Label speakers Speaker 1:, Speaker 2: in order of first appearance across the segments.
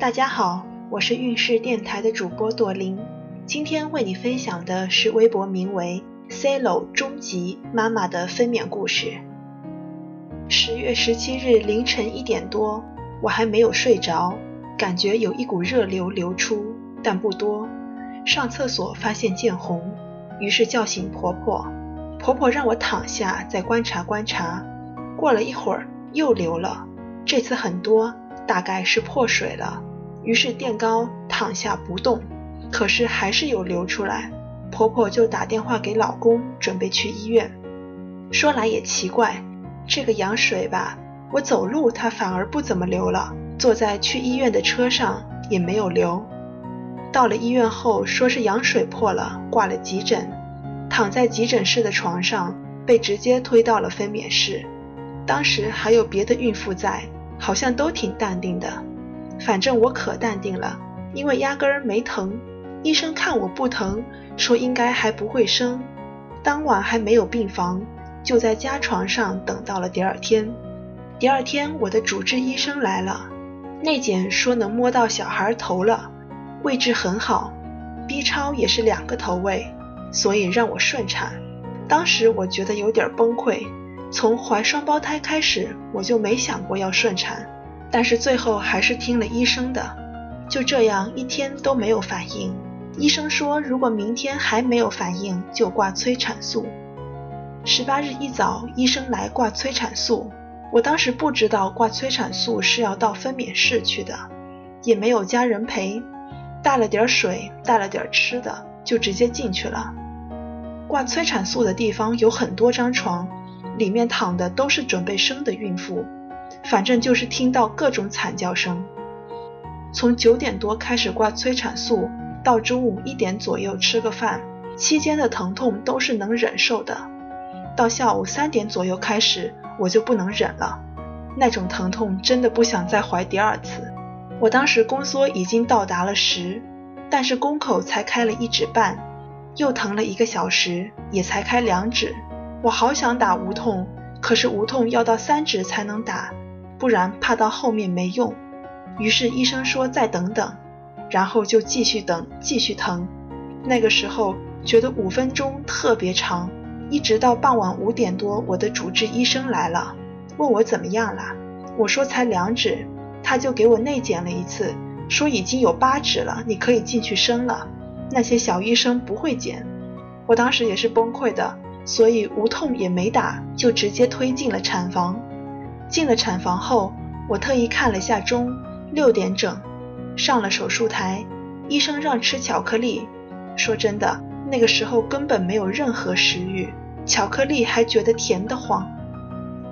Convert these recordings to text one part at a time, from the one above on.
Speaker 1: 大家好，我是运势电台的主播朵琳，今天为你分享的是微博名为 “Celo 终极妈妈”的分娩故事。十月十七日凌晨一点多，我还没有睡着，感觉有一股热流流出，但不多。上厕所发现见红，于是叫醒婆婆。婆婆让我躺下再观察观察。过了一会儿又流了，这次很多，大概是破水了。于是垫高躺下不动，可是还是有流出来。婆婆就打电话给老公，准备去医院。说来也奇怪，这个羊水吧，我走路它反而不怎么流了，坐在去医院的车上也没有流。到了医院后，说是羊水破了，挂了急诊。躺在急诊室的床上，被直接推到了分娩室。当时还有别的孕妇在，好像都挺淡定的。反正我可淡定了，因为压根儿没疼。医生看我不疼，说应该还不会生。当晚还没有病房，就在家床上等到了第二天。第二天，我的主治医生来了，内检说能摸到小孩头了，位置很好，B 超也是两个头位，所以让我顺产。当时我觉得有点崩溃，从怀双胞胎开始，我就没想过要顺产。但是最后还是听了医生的，就这样一天都没有反应。医生说，如果明天还没有反应，就挂催产素。十八日一早，医生来挂催产素。我当时不知道挂催产素是要到分娩室去的，也没有家人陪，带了点水，带了点吃的，就直接进去了。挂催产素的地方有很多张床，里面躺的都是准备生的孕妇。反正就是听到各种惨叫声。从九点多开始挂催产素，到中午一点左右吃个饭，期间的疼痛都是能忍受的。到下午三点左右开始，我就不能忍了，那种疼痛真的不想再怀第二次。我当时宫缩已经到达了十，但是宫口才开了一指半，又疼了一个小时，也才开两指。我好想打无痛，可是无痛要到三指才能打。不然怕到后面没用，于是医生说再等等，然后就继续等，继续疼。那个时候觉得五分钟特别长，一直到傍晚五点多，我的主治医生来了，问我怎么样了。我说才两指，他就给我内检了一次，说已经有八指了，你可以进去生了。那些小医生不会检。我当时也是崩溃的，所以无痛也没打，就直接推进了产房。进了产房后，我特意看了下钟，六点整，上了手术台。医生让吃巧克力，说真的，那个时候根本没有任何食欲，巧克力还觉得甜得慌。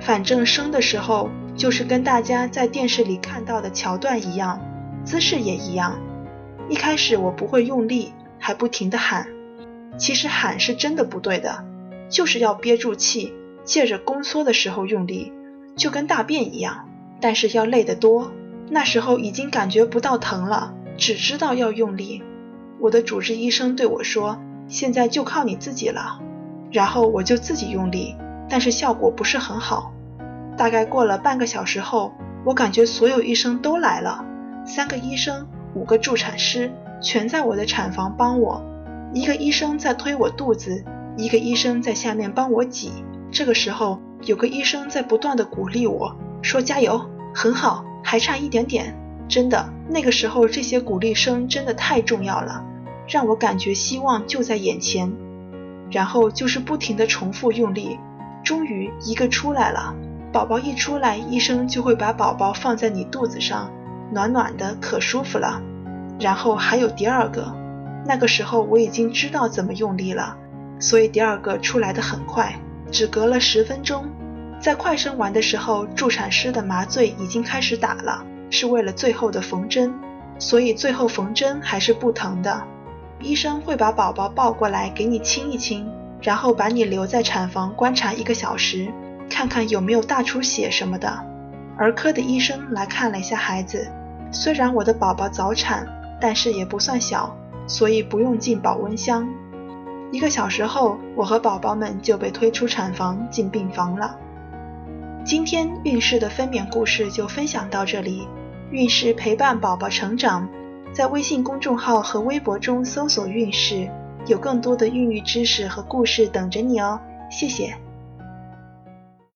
Speaker 1: 反正生的时候就是跟大家在电视里看到的桥段一样，姿势也一样。一开始我不会用力，还不停地喊，其实喊是真的不对的，就是要憋住气，借着宫缩的时候用力。就跟大便一样，但是要累得多。那时候已经感觉不到疼了，只知道要用力。我的主治医生对我说：“现在就靠你自己了。”然后我就自己用力，但是效果不是很好。大概过了半个小时后，我感觉所有医生都来了，三个医生，五个助产师，全在我的产房帮我。一个医生在推我肚子，一个医生在下面帮我挤。这个时候。有个医生在不断的鼓励我说：“加油，很好，还差一点点。”真的，那个时候这些鼓励声真的太重要了，让我感觉希望就在眼前。然后就是不停的重复用力，终于一个出来了。宝宝一出来，医生就会把宝宝放在你肚子上，暖暖的，可舒服了。然后还有第二个，那个时候我已经知道怎么用力了，所以第二个出来的很快。只隔了十分钟，在快生完的时候，助产师的麻醉已经开始打了，是为了最后的缝针，所以最后缝针还是不疼的。医生会把宝宝抱过来给你亲一亲，然后把你留在产房观察一个小时，看看有没有大出血什么的。儿科的医生来看了一下孩子，虽然我的宝宝早产，但是也不算小，所以不用进保温箱。一个小时后，我和宝宝们就被推出产房进病房了。今天孕势的分娩故事就分享到这里。孕氏陪伴宝宝成长，在微信公众号和微博中搜索“孕氏”，有更多的孕育知识和故事等着你哦。谢谢。